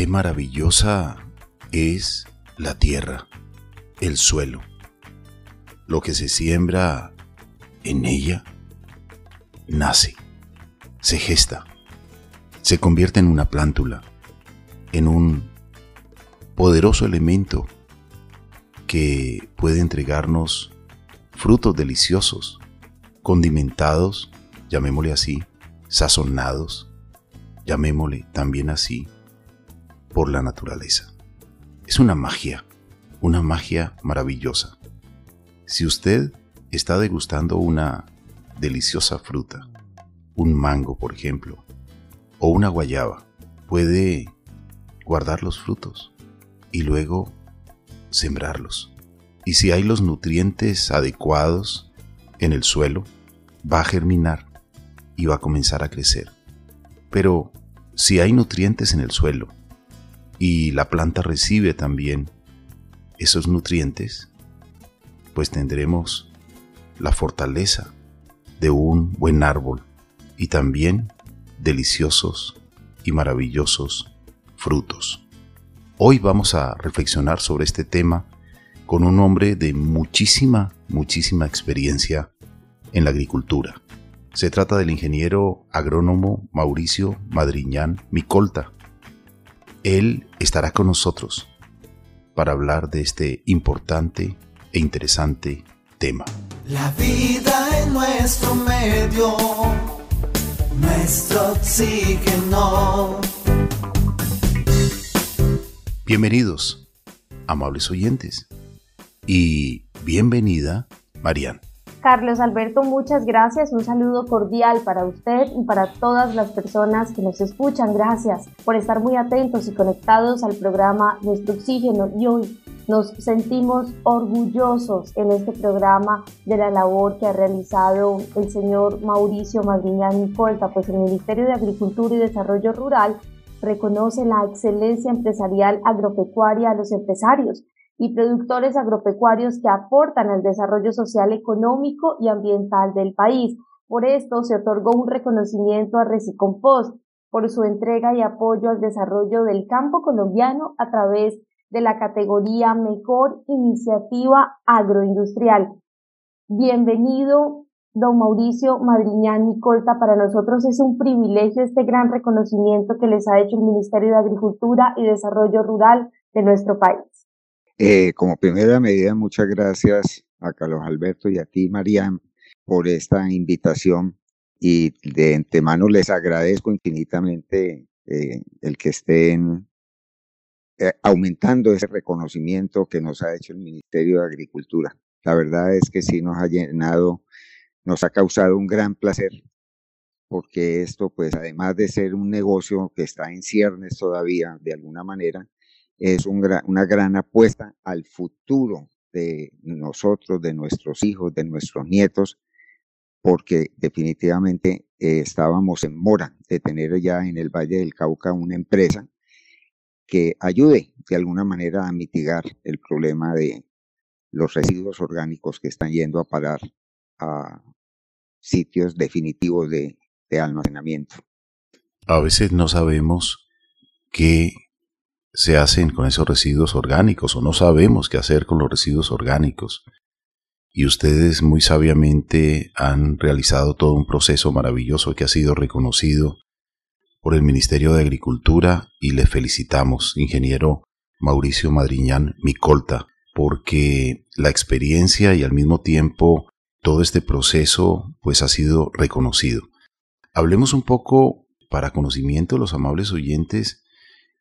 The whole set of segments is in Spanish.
Qué maravillosa es la tierra, el suelo, lo que se siembra en ella, nace, se gesta, se convierte en una plántula, en un poderoso elemento que puede entregarnos frutos deliciosos, condimentados, llamémosle así, sazonados, llamémosle también así, por la naturaleza. Es una magia, una magia maravillosa. Si usted está degustando una deliciosa fruta, un mango por ejemplo, o una guayaba, puede guardar los frutos y luego sembrarlos. Y si hay los nutrientes adecuados en el suelo, va a germinar y va a comenzar a crecer. Pero si hay nutrientes en el suelo y la planta recibe también esos nutrientes, pues tendremos la fortaleza de un buen árbol y también deliciosos y maravillosos frutos. Hoy vamos a reflexionar sobre este tema con un hombre de muchísima, muchísima experiencia en la agricultura. Se trata del ingeniero agrónomo Mauricio Madriñán Micolta, él estará con nosotros para hablar de este importante e interesante tema. La vida en nuestro medio, nuestro oxígeno. Bienvenidos, amables oyentes, y bienvenida, Marian. Carlos Alberto, muchas gracias. Un saludo cordial para usted y para todas las personas que nos escuchan. Gracias por estar muy atentos y conectados al programa Nuestro Oxígeno. Y hoy nos sentimos orgullosos en este programa de la labor que ha realizado el señor Mauricio Madriñán Nicolta, pues el Ministerio de Agricultura y Desarrollo Rural reconoce la excelencia empresarial agropecuaria a los empresarios y productores agropecuarios que aportan al desarrollo social, económico y ambiental del país. Por esto se otorgó un reconocimiento a Recicompost por su entrega y apoyo al desarrollo del campo colombiano a través de la categoría Mejor Iniciativa Agroindustrial. Bienvenido, don Mauricio Madriñán Nicolta. Para nosotros es un privilegio este gran reconocimiento que les ha hecho el Ministerio de Agricultura y Desarrollo Rural de nuestro país. Eh, como primera medida, muchas gracias a Carlos Alberto y a ti, Mariam, por esta invitación y de antemano les agradezco infinitamente eh, el que estén eh, aumentando ese reconocimiento que nos ha hecho el Ministerio de Agricultura. La verdad es que sí nos ha llenado, nos ha causado un gran placer porque esto, pues además de ser un negocio que está en ciernes todavía, de alguna manera, es una gran apuesta al futuro de nosotros, de nuestros hijos, de nuestros nietos, porque definitivamente eh, estábamos en mora de tener ya en el Valle del Cauca una empresa que ayude de alguna manera a mitigar el problema de los residuos orgánicos que están yendo a parar a sitios definitivos de, de almacenamiento. A veces no sabemos qué se hacen con esos residuos orgánicos o no sabemos qué hacer con los residuos orgánicos. Y ustedes muy sabiamente han realizado todo un proceso maravilloso que ha sido reconocido por el Ministerio de Agricultura y le felicitamos, ingeniero Mauricio Madriñán Micolta, porque la experiencia y al mismo tiempo todo este proceso pues ha sido reconocido. Hablemos un poco para conocimiento de los amables oyentes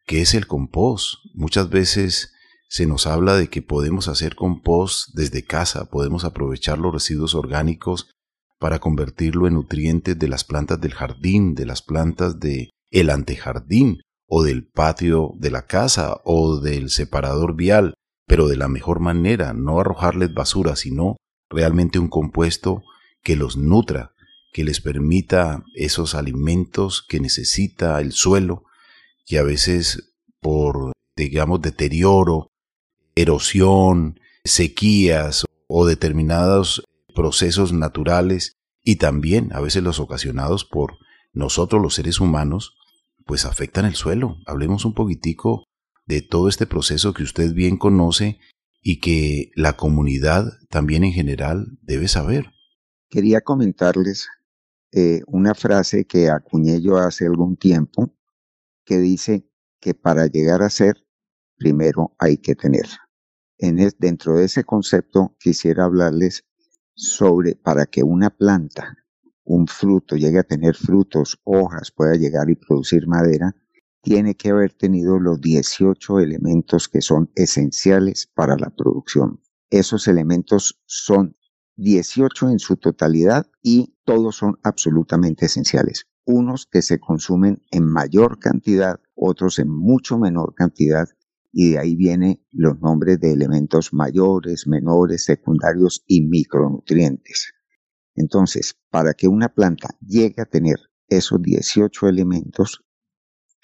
¿Qué es el compost? Muchas veces se nos habla de que podemos hacer compost desde casa, podemos aprovechar los residuos orgánicos para convertirlo en nutrientes de las plantas del jardín, de las plantas de antejardín o del patio de la casa o del separador vial, pero de la mejor manera, no arrojarles basura, sino realmente un compuesto que los nutra, que les permita esos alimentos que necesita el suelo que a veces por, digamos, deterioro, erosión, sequías o determinados procesos naturales y también a veces los ocasionados por nosotros los seres humanos, pues afectan el suelo. Hablemos un poquitico de todo este proceso que usted bien conoce y que la comunidad también en general debe saber. Quería comentarles eh, una frase que acuñé yo hace algún tiempo que dice que para llegar a ser, primero hay que tener. En dentro de ese concepto quisiera hablarles sobre para que una planta, un fruto, llegue a tener frutos, hojas, pueda llegar y producir madera, tiene que haber tenido los 18 elementos que son esenciales para la producción. Esos elementos son 18 en su totalidad y todos son absolutamente esenciales. Unos que se consumen en mayor cantidad, otros en mucho menor cantidad, y de ahí vienen los nombres de elementos mayores, menores, secundarios y micronutrientes. Entonces, para que una planta llegue a tener esos 18 elementos,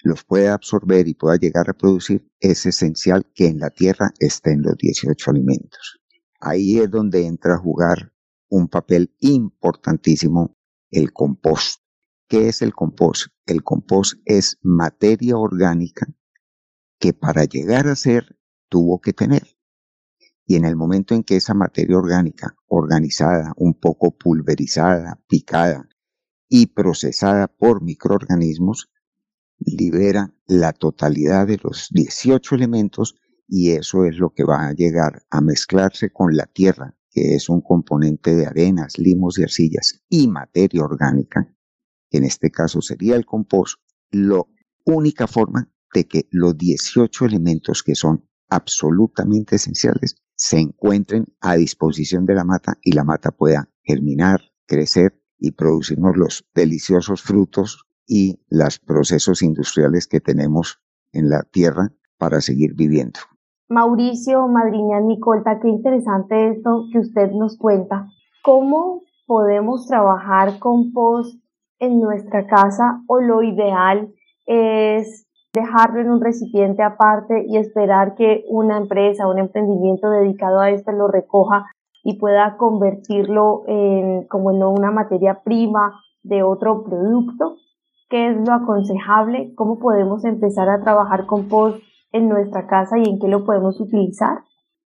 los pueda absorber y pueda llegar a producir, es esencial que en la tierra estén los 18 alimentos. Ahí es donde entra a jugar un papel importantísimo el compost. ¿Qué es el compost? El compost es materia orgánica que para llegar a ser tuvo que tener. Y en el momento en que esa materia orgánica, organizada, un poco pulverizada, picada y procesada por microorganismos, libera la totalidad de los 18 elementos y eso es lo que va a llegar a mezclarse con la tierra, que es un componente de arenas, limos y arcillas y materia orgánica, en este caso sería el compost, la única forma de que los 18 elementos que son absolutamente esenciales se encuentren a disposición de la mata y la mata pueda germinar, crecer y producirnos los deliciosos frutos y los procesos industriales que tenemos en la tierra para seguir viviendo. Mauricio, Madriña, Nicolta, qué interesante esto que usted nos cuenta. ¿Cómo podemos trabajar compost en nuestra casa o lo ideal es dejarlo en un recipiente aparte y esperar que una empresa, un emprendimiento dedicado a esto lo recoja y pueda convertirlo en como en una materia prima de otro producto? ¿Qué es lo aconsejable? ¿Cómo podemos empezar a trabajar compost en nuestra casa y en qué lo podemos utilizar?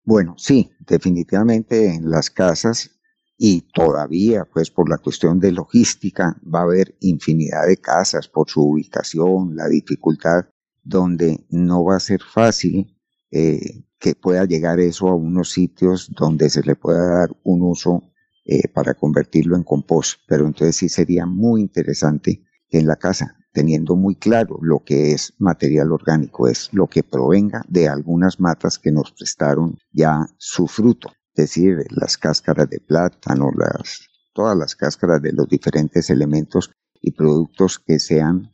Bueno, sí, definitivamente en las casas y todavía, pues por la cuestión de logística, va a haber infinidad de casas por su ubicación, la dificultad, donde no va a ser fácil eh, que pueda llegar eso a unos sitios donde se le pueda dar un uso eh, para convertirlo en compost. Pero entonces sí sería muy interesante en la casa teniendo muy claro lo que es material orgánico, es lo que provenga de algunas matas que nos prestaron ya su fruto, decir, las cáscaras de plátano, las, todas las cáscaras de los diferentes elementos y productos que sean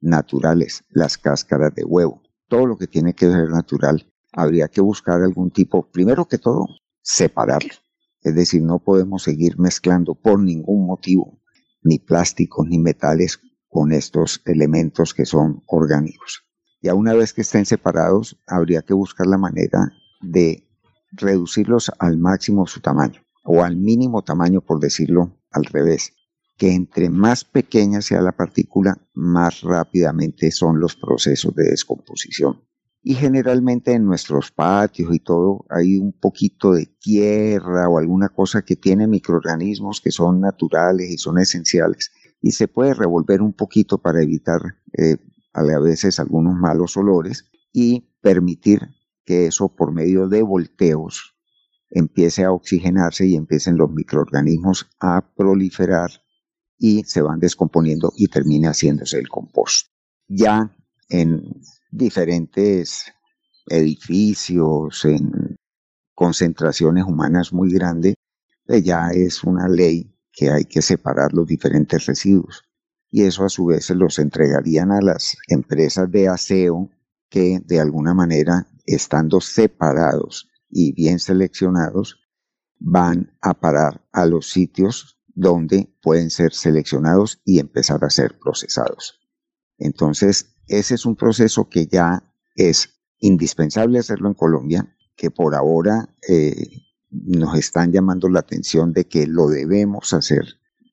naturales, las cáscaras de huevo, todo lo que tiene que ser natural, habría que buscar algún tipo, primero que todo, separarlo. Es decir, no podemos seguir mezclando por ningún motivo ni plásticos ni metales con estos elementos que son orgánicos. Ya una vez que estén separados, habría que buscar la manera de reducirlos al máximo su tamaño o al mínimo tamaño, por decirlo al revés, que entre más pequeña sea la partícula, más rápidamente son los procesos de descomposición. Y generalmente en nuestros patios y todo hay un poquito de tierra o alguna cosa que tiene microorganismos que son naturales y son esenciales y se puede revolver un poquito para evitar eh, a veces algunos malos olores y permitir que eso por medio de volteos empiece a oxigenarse y empiecen los microorganismos a proliferar y se van descomponiendo y termina haciéndose el compost. Ya en diferentes edificios, en concentraciones humanas muy grandes, pues ya es una ley que hay que separar los diferentes residuos. Y eso a su vez se los entregarían a las empresas de aseo que de alguna manera, estando separados y bien seleccionados, van a parar a los sitios donde pueden ser seleccionados y empezar a ser procesados. Entonces, ese es un proceso que ya es indispensable hacerlo en Colombia, que por ahora eh, nos están llamando la atención de que lo debemos hacer,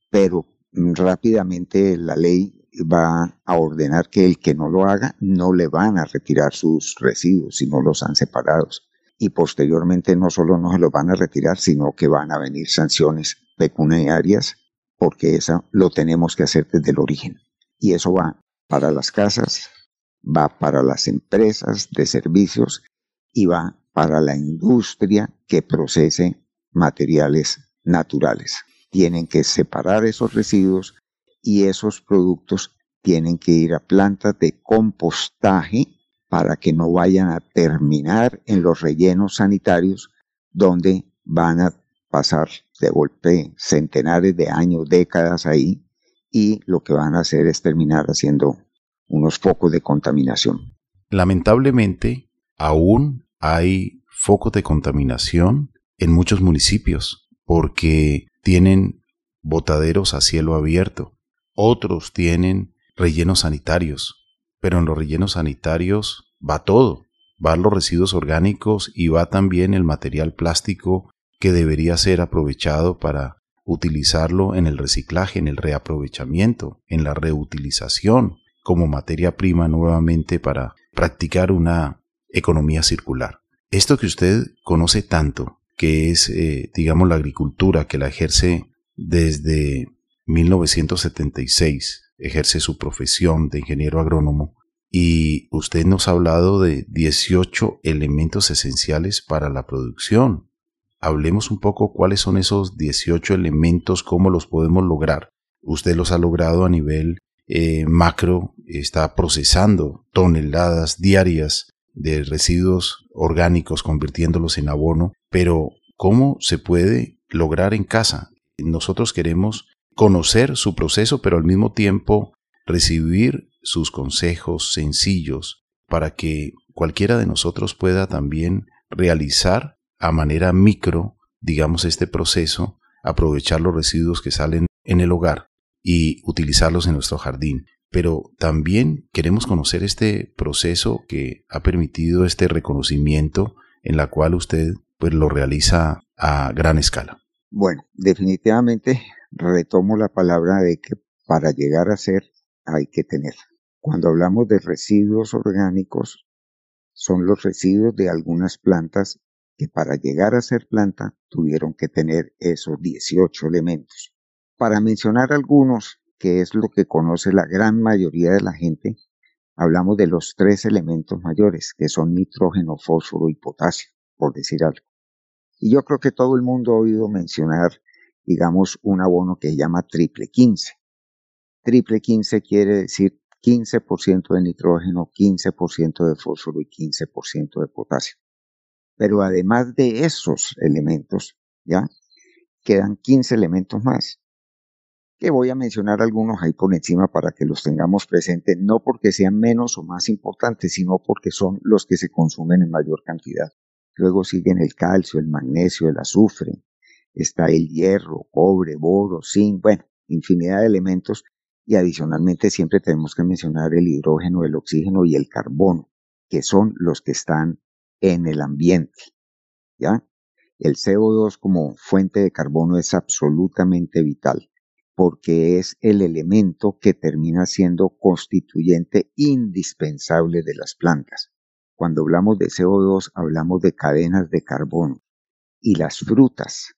pero rápidamente la ley va a ordenar que el que no lo haga no le van a retirar sus residuos si no los han separados. Y posteriormente no solo no se los van a retirar, sino que van a venir sanciones pecuniarias porque eso lo tenemos que hacer desde el origen. Y eso va para las casas, va para las empresas de servicios y va para la industria que procese materiales naturales. Tienen que separar esos residuos y esos productos tienen que ir a plantas de compostaje para que no vayan a terminar en los rellenos sanitarios donde van a pasar de golpe centenares de años, décadas ahí, y lo que van a hacer es terminar haciendo unos focos de contaminación. Lamentablemente, aún hay focos de contaminación en muchos municipios porque tienen botaderos a cielo abierto, otros tienen rellenos sanitarios, pero en los rellenos sanitarios va todo, van los residuos orgánicos y va también el material plástico que debería ser aprovechado para utilizarlo en el reciclaje, en el reaprovechamiento, en la reutilización como materia prima nuevamente para practicar una economía circular. Esto que usted conoce tanto, que es, eh, digamos, la agricultura, que la ejerce desde 1976, ejerce su profesión de ingeniero agrónomo, y usted nos ha hablado de 18 elementos esenciales para la producción. Hablemos un poco cuáles son esos 18 elementos, cómo los podemos lograr. Usted los ha logrado a nivel eh, macro, está procesando toneladas diarias de residuos orgánicos, convirtiéndolos en abono, pero ¿cómo se puede lograr en casa? Nosotros queremos conocer su proceso, pero al mismo tiempo recibir sus consejos sencillos para que cualquiera de nosotros pueda también realizar a manera micro, digamos, este proceso, aprovechar los residuos que salen en el hogar y utilizarlos en nuestro jardín. Pero también queremos conocer este proceso que ha permitido este reconocimiento en la cual usted pues lo realiza a gran escala. Bueno, definitivamente retomo la palabra de que para llegar a ser hay que tener. Cuando hablamos de residuos orgánicos, son los residuos de algunas plantas que para llegar a ser planta tuvieron que tener esos 18 elementos. Para mencionar algunos, que es lo que conoce la gran mayoría de la gente, hablamos de los tres elementos mayores, que son nitrógeno, fósforo y potasio, por decir algo. Y yo creo que todo el mundo ha oído mencionar, digamos, un abono que se llama triple 15. Triple 15 quiere decir 15% de nitrógeno, 15% de fósforo y 15% de potasio. Pero además de esos elementos, ¿ya? Quedan 15 elementos más, que voy a mencionar algunos ahí por encima para que los tengamos presentes, no porque sean menos o más importantes, sino porque son los que se consumen en mayor cantidad. Luego siguen el calcio, el magnesio, el azufre, está el hierro, cobre, boro, zinc, bueno, infinidad de elementos y adicionalmente siempre tenemos que mencionar el hidrógeno, el oxígeno y el carbono, que son los que están en el ambiente. ¿Ya? El CO2 como fuente de carbono es absolutamente vital porque es el elemento que termina siendo constituyente indispensable de las plantas. Cuando hablamos de CO2 hablamos de cadenas de carbono y las frutas,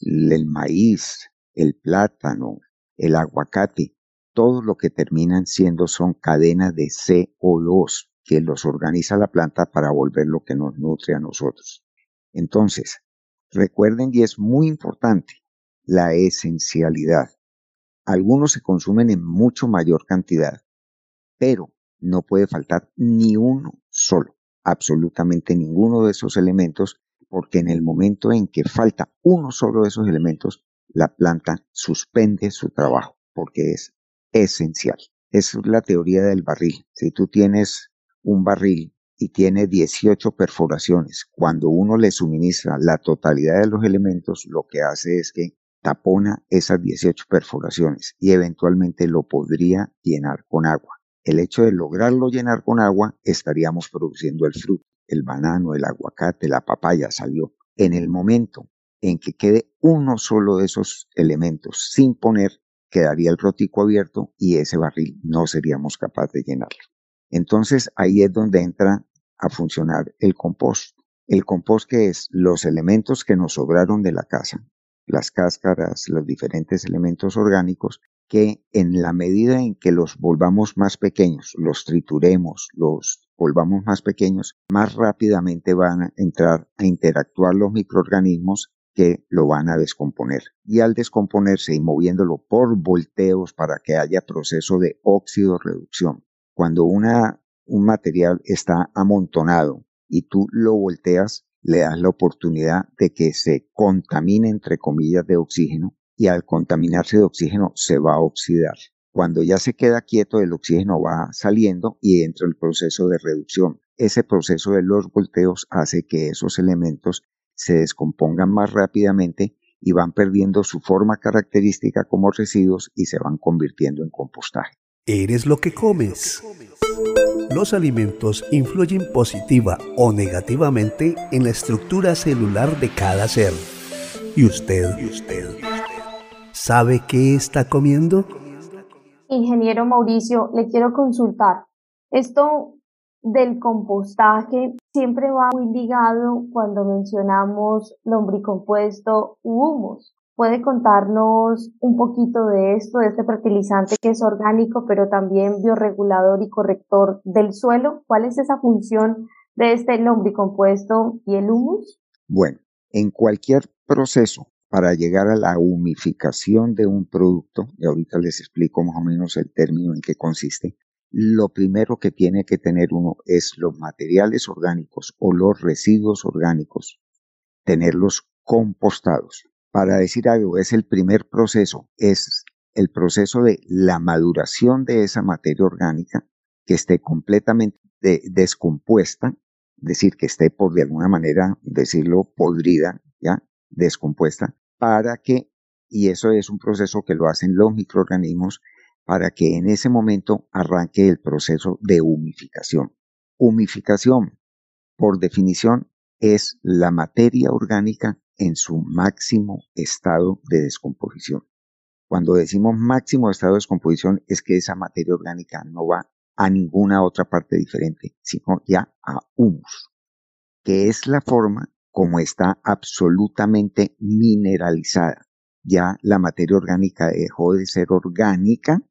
el maíz, el plátano, el aguacate, todo lo que terminan siendo son cadenas de CO2 que los organiza la planta para volver lo que nos nutre a nosotros. Entonces, recuerden y es muy importante la esencialidad. Algunos se consumen en mucho mayor cantidad, pero no puede faltar ni uno solo, absolutamente ninguno de esos elementos, porque en el momento en que falta uno solo de esos elementos, la planta suspende su trabajo, porque es esencial. Es la teoría del barril. Si tú tienes un barril y tiene 18 perforaciones, cuando uno le suministra la totalidad de los elementos, lo que hace es que tapona esas 18 perforaciones y eventualmente lo podría llenar con agua. El hecho de lograrlo llenar con agua, estaríamos produciendo el fruto. El banano, el aguacate, la papaya salió. En el momento en que quede uno solo de esos elementos sin poner, quedaría el rotico abierto y ese barril no seríamos capaces de llenarlo. Entonces ahí es donde entra a funcionar el compost. El compost que es los elementos que nos sobraron de la casa, las cáscaras, los diferentes elementos orgánicos, que en la medida en que los volvamos más pequeños, los trituremos, los volvamos más pequeños, más rápidamente van a entrar a interactuar los microorganismos que lo van a descomponer. Y al descomponerse y moviéndolo por volteos para que haya proceso de óxido-reducción, cuando una, un material está amontonado y tú lo volteas, le das la oportunidad de que se contamine, entre comillas, de oxígeno y al contaminarse de oxígeno se va a oxidar. Cuando ya se queda quieto, el oxígeno va saliendo y entra el proceso de reducción. Ese proceso de los volteos hace que esos elementos se descompongan más rápidamente y van perdiendo su forma característica como residuos y se van convirtiendo en compostaje. Eres lo que comes. Los alimentos influyen positiva o negativamente en la estructura celular de cada ser. ¿Y usted? ¿Y usted? ¿Sabe qué está comiendo? Ingeniero Mauricio, le quiero consultar. Esto del compostaje siempre va muy ligado cuando mencionamos lombricompuesto u humus. ¿Puede contarnos un poquito de esto, de este fertilizante que es orgánico, pero también bioregulador y corrector del suelo? ¿Cuál es esa función de este lombricompuesto y el humus? Bueno, en cualquier proceso para llegar a la humificación de un producto, y ahorita les explico más o menos el término en qué consiste, lo primero que tiene que tener uno es los materiales orgánicos o los residuos orgánicos, tenerlos compostados. Para decir algo, es el primer proceso, es el proceso de la maduración de esa materia orgánica que esté completamente descompuesta, es decir, que esté por de alguna manera, decirlo, podrida, ¿ya? Descompuesta para que, y eso es un proceso que lo hacen los microorganismos, para que en ese momento arranque el proceso de humificación. Humificación, por definición, es la materia orgánica en su máximo estado de descomposición. Cuando decimos máximo estado de descomposición es que esa materia orgánica no va a ninguna otra parte diferente, sino ya a humus, que es la forma como está absolutamente mineralizada. Ya la materia orgánica dejó de ser orgánica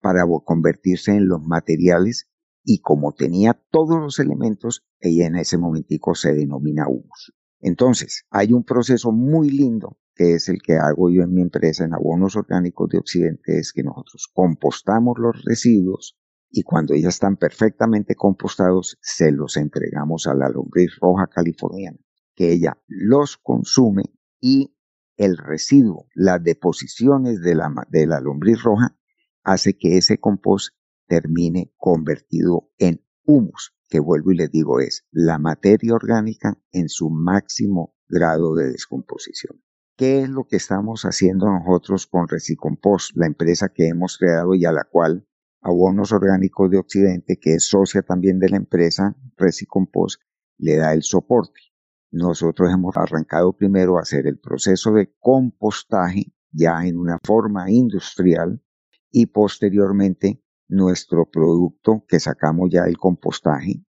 para convertirse en los materiales y como tenía todos los elementos, ella en ese momentico se denomina humus. Entonces, hay un proceso muy lindo que es el que hago yo en mi empresa en abonos orgánicos de Occidente, es que nosotros compostamos los residuos y cuando ya están perfectamente compostados, se los entregamos a la lombriz roja californiana que ella los consume y el residuo, las deposiciones de la, de la lombriz roja, hace que ese compost termine convertido en humus, que vuelvo y les digo es la materia orgánica en su máximo grado de descomposición. ¿Qué es lo que estamos haciendo nosotros con Recicompost, la empresa que hemos creado y a la cual Abonos Orgánicos de Occidente, que es socia también de la empresa Recicompost, le da el soporte? Nosotros hemos arrancado primero a hacer el proceso de compostaje ya en una forma industrial y posteriormente nuestro producto que sacamos ya el compostaje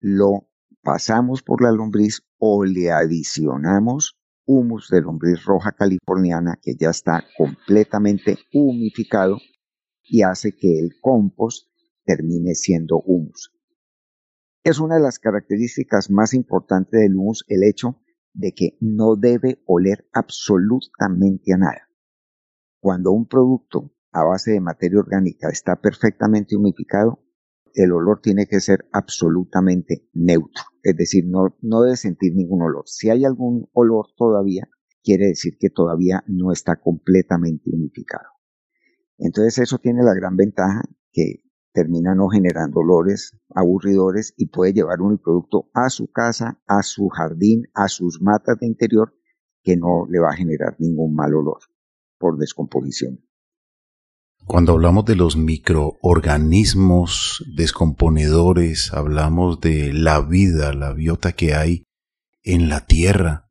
lo pasamos por la lombriz o le adicionamos humus de lombriz roja californiana que ya está completamente humificado y hace que el compost termine siendo humus. Es una de las características más importantes del humus el hecho de que no debe oler absolutamente a nada. Cuando un producto a base de materia orgánica está perfectamente humificado, el olor tiene que ser absolutamente neutro, es decir, no, no debe sentir ningún olor. Si hay algún olor todavía, quiere decir que todavía no está completamente humificado. Entonces eso tiene la gran ventaja que termina no generando olores aburridores y puede llevar un producto a su casa, a su jardín, a sus matas de interior que no le va a generar ningún mal olor por descomposición. Cuando hablamos de los microorganismos descomponedores, hablamos de la vida, la biota que hay en la tierra.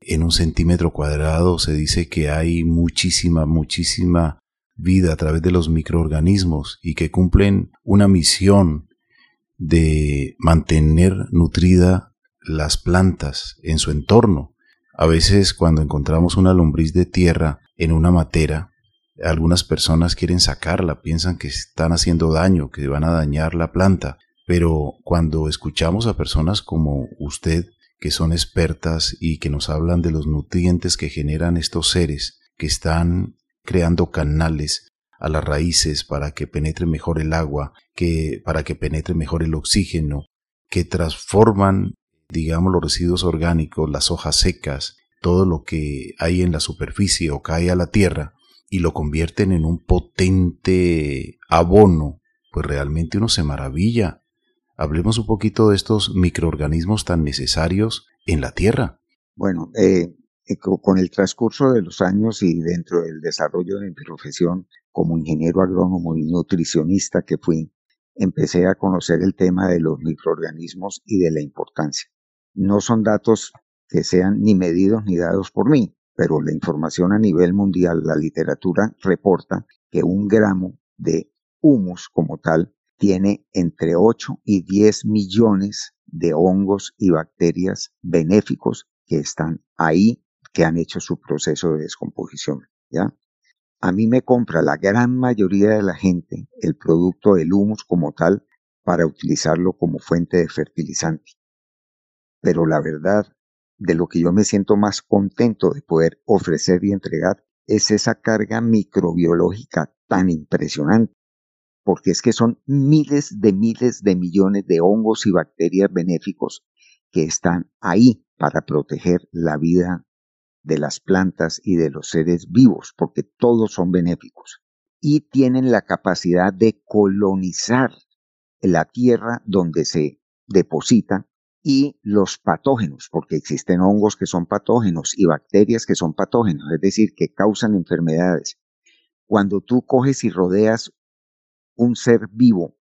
En un centímetro cuadrado se dice que hay muchísima, muchísima vida a través de los microorganismos y que cumplen una misión de mantener nutrida las plantas en su entorno. A veces cuando encontramos una lombriz de tierra en una matera, algunas personas quieren sacarla, piensan que están haciendo daño, que van a dañar la planta, pero cuando escuchamos a personas como usted, que son expertas y que nos hablan de los nutrientes que generan estos seres, que están creando canales a las raíces para que penetre mejor el agua, que para que penetre mejor el oxígeno, que transforman, digamos, los residuos orgánicos, las hojas secas, todo lo que hay en la superficie o cae a la tierra y lo convierten en un potente abono, pues realmente uno se maravilla. Hablemos un poquito de estos microorganismos tan necesarios en la tierra. Bueno, eh, con el transcurso de los años y dentro del desarrollo de mi profesión como ingeniero agrónomo y nutricionista que fui, empecé a conocer el tema de los microorganismos y de la importancia. No son datos que sean ni medidos ni dados por mí, pero la información a nivel mundial, la literatura reporta que un gramo de humus como tal tiene entre 8 y 10 millones de hongos y bacterias benéficos que están ahí que han hecho su proceso de descomposición, ¿ya? A mí me compra la gran mayoría de la gente el producto del humus como tal para utilizarlo como fuente de fertilizante. Pero la verdad, de lo que yo me siento más contento de poder ofrecer y entregar es esa carga microbiológica tan impresionante, porque es que son miles de miles de millones de hongos y bacterias benéficos que están ahí para proteger la vida de las plantas y de los seres vivos, porque todos son benéficos, y tienen la capacidad de colonizar la tierra donde se depositan y los patógenos, porque existen hongos que son patógenos y bacterias que son patógenos, es decir, que causan enfermedades. Cuando tú coges y rodeas un ser vivo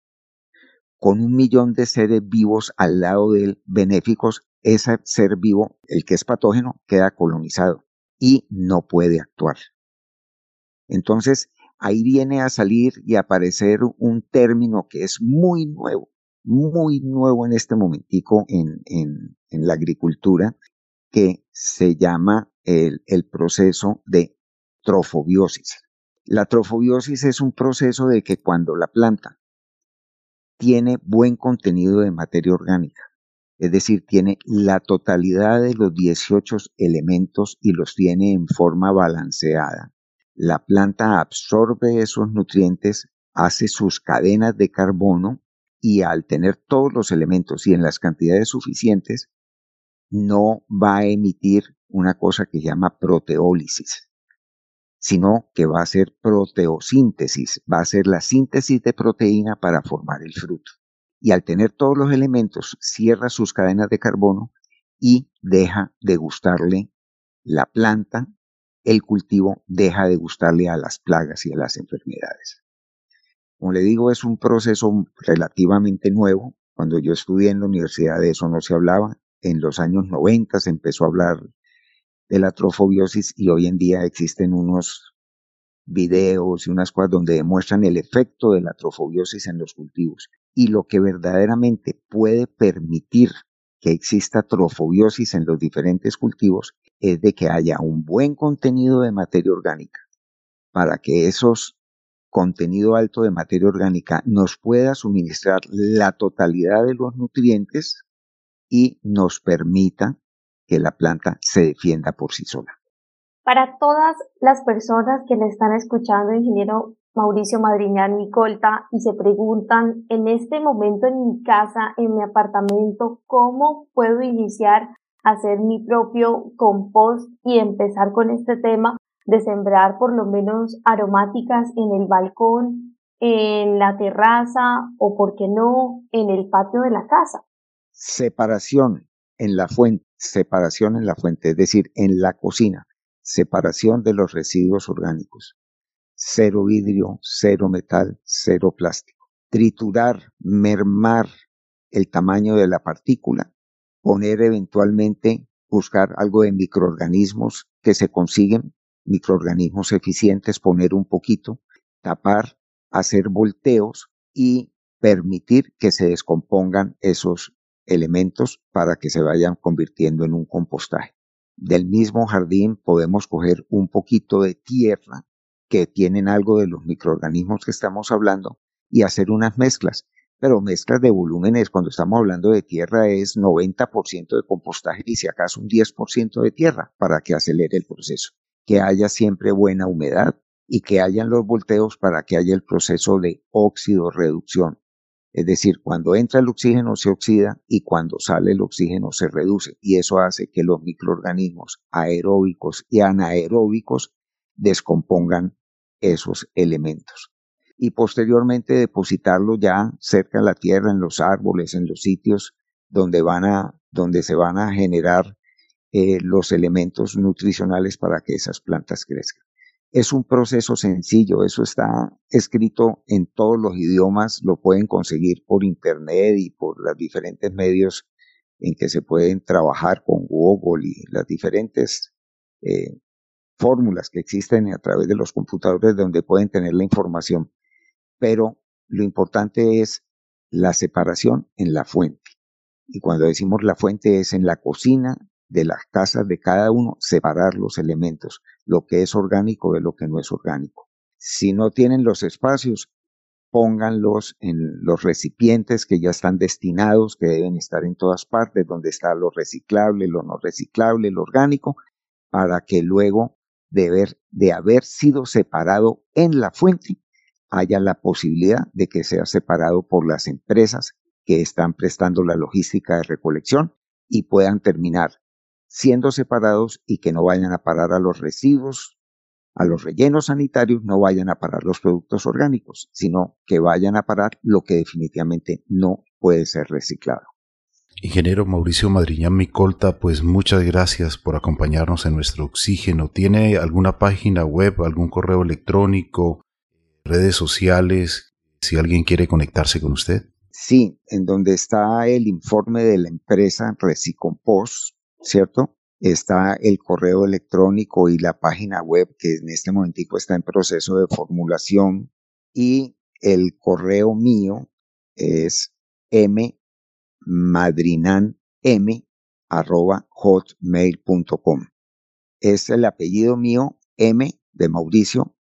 con un millón de seres vivos al lado de él, benéficos, ese ser vivo, el que es patógeno, queda colonizado y no puede actuar. Entonces, ahí viene a salir y a aparecer un término que es muy nuevo, muy nuevo en este momentico en, en, la agricultura, que se llama el, el proceso de trofobiosis. La trofobiosis es un proceso de que cuando la planta tiene buen contenido de materia orgánica, es decir, tiene la totalidad de los 18 elementos y los tiene en forma balanceada. La planta absorbe esos nutrientes, hace sus cadenas de carbono y al tener todos los elementos y en las cantidades suficientes, no va a emitir una cosa que llama proteólisis, sino que va a ser proteosíntesis, va a ser la síntesis de proteína para formar el fruto y al tener todos los elementos cierra sus cadenas de carbono y deja de gustarle la planta, el cultivo deja de gustarle a las plagas y a las enfermedades. Como le digo, es un proceso relativamente nuevo. Cuando yo estudié en la universidad de eso no se hablaba. En los años 90 se empezó a hablar de la trofobiosis y hoy en día existen unos videos y unas cosas donde demuestran el efecto de la trofobiosis en los cultivos y lo que verdaderamente puede permitir que exista trofobiosis en los diferentes cultivos es de que haya un buen contenido de materia orgánica para que esos contenido alto de materia orgánica nos pueda suministrar la totalidad de los nutrientes y nos permita que la planta se defienda por sí sola. Para todas las personas que le están escuchando, ingeniero Mauricio Madriñán Micolta, y se preguntan, en este momento en mi casa, en mi apartamento, ¿cómo puedo iniciar a hacer mi propio compost y empezar con este tema de sembrar por lo menos aromáticas en el balcón, en la terraza o, por qué no, en el patio de la casa? Separación en la fuente, separación en la fuente, es decir, en la cocina separación de los residuos orgánicos, cero vidrio, cero metal, cero plástico, triturar, mermar el tamaño de la partícula, poner eventualmente, buscar algo de microorganismos que se consiguen, microorganismos eficientes, poner un poquito, tapar, hacer volteos y permitir que se descompongan esos elementos para que se vayan convirtiendo en un compostaje. Del mismo jardín podemos coger un poquito de tierra que tienen algo de los microorganismos que estamos hablando y hacer unas mezclas. Pero mezclas de volúmenes, cuando estamos hablando de tierra, es 90% de compostaje y si acaso un 10% de tierra para que acelere el proceso. Que haya siempre buena humedad y que hayan los volteos para que haya el proceso de óxido reducción. Es decir, cuando entra el oxígeno se oxida y cuando sale el oxígeno se reduce y eso hace que los microorganismos aeróbicos y anaeróbicos descompongan esos elementos y posteriormente depositarlo ya cerca de la tierra, en los árboles, en los sitios donde, van a, donde se van a generar eh, los elementos nutricionales para que esas plantas crezcan. Es un proceso sencillo, eso está escrito en todos los idiomas, lo pueden conseguir por internet y por los diferentes medios en que se pueden trabajar con Google y las diferentes eh, fórmulas que existen a través de los computadores donde pueden tener la información pero lo importante es la separación en la fuente. Y cuando decimos la fuente es en la cocina de las casas de cada uno, separar los elementos, lo que es orgánico de lo que no es orgánico. Si no tienen los espacios, pónganlos en los recipientes que ya están destinados, que deben estar en todas partes, donde está lo reciclable, lo no reciclable, lo orgánico, para que luego de, de haber sido separado en la fuente, haya la posibilidad de que sea separado por las empresas que están prestando la logística de recolección y puedan terminar siendo separados y que no vayan a parar a los residuos, a los rellenos sanitarios, no vayan a parar los productos orgánicos, sino que vayan a parar lo que definitivamente no puede ser reciclado. Ingeniero Mauricio Madriñán Micolta, pues muchas gracias por acompañarnos en nuestro oxígeno. ¿Tiene alguna página web, algún correo electrónico, redes sociales, si alguien quiere conectarse con usted? Sí, en donde está el informe de la empresa Recicompost, ¿cierto? Está el correo electrónico y la página web que en este momentico está en proceso de formulación y el correo mío es mmadrinanm@hotmail.com. Es el apellido mío M de Mauricio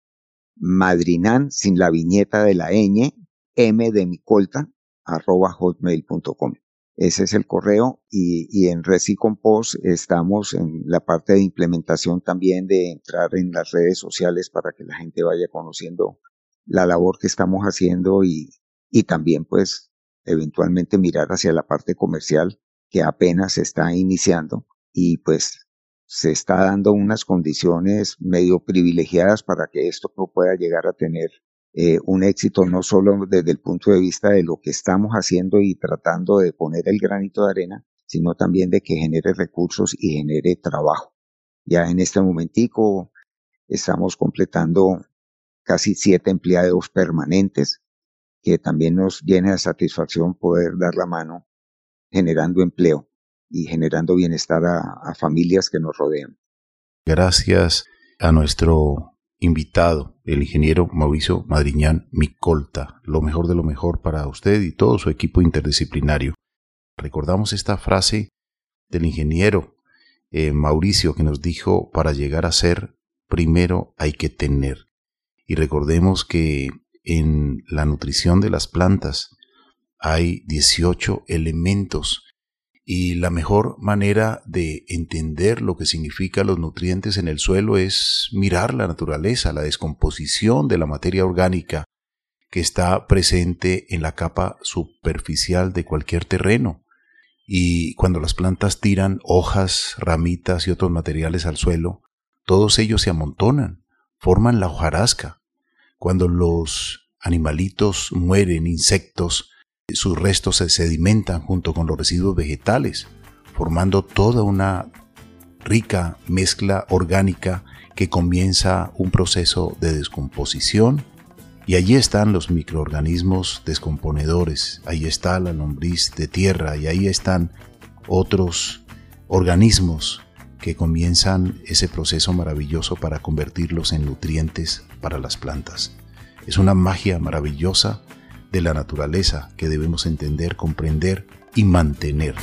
madrinan sin la viñeta de la ñ, m de mi colta, arroba hotmail.com. Ese es el correo y, y en Recicompost estamos en la parte de implementación también de entrar en las redes sociales para que la gente vaya conociendo la labor que estamos haciendo y, y también pues eventualmente mirar hacia la parte comercial que apenas está iniciando y pues se está dando unas condiciones medio privilegiadas para que esto pueda llegar a tener eh, un éxito no solo desde el punto de vista de lo que estamos haciendo y tratando de poner el granito de arena, sino también de que genere recursos y genere trabajo. Ya en este momentico estamos completando casi siete empleados permanentes, que también nos llena de satisfacción poder dar la mano generando empleo y generando bienestar a, familias que nos rodean. Gracias a nuestro invitado, el ingeniero Mauricio Madriñán Micolta. Lo mejor de lo mejor para usted y todo su equipo interdisciplinario. Recordamos esta frase del ingeniero eh, Mauricio que nos dijo, para llegar a ser, primero hay que tener. Y recordemos que en la nutrición de las plantas hay 18 elementos y la mejor manera de entender lo que significan los nutrientes en el suelo es mirar la naturaleza, la descomposición de la materia orgánica que está presente en la capa superficial de cualquier terreno. Y cuando las plantas tiran hojas, ramitas y otros materiales al suelo, todos ellos se amontonan, forman la hojarasca. Cuando los animalitos mueren, insectos, sus restos se sedimentan junto con los residuos vegetales, formando toda una rica mezcla orgánica que comienza un proceso de descomposición. Y allí están los microorganismos descomponedores, ahí está la lombriz de tierra y ahí están otros organismos que comienzan ese proceso maravilloso para convertirlos en nutrientes para las plantas. Es una magia maravillosa de la naturaleza que debemos entender, comprender y mantener.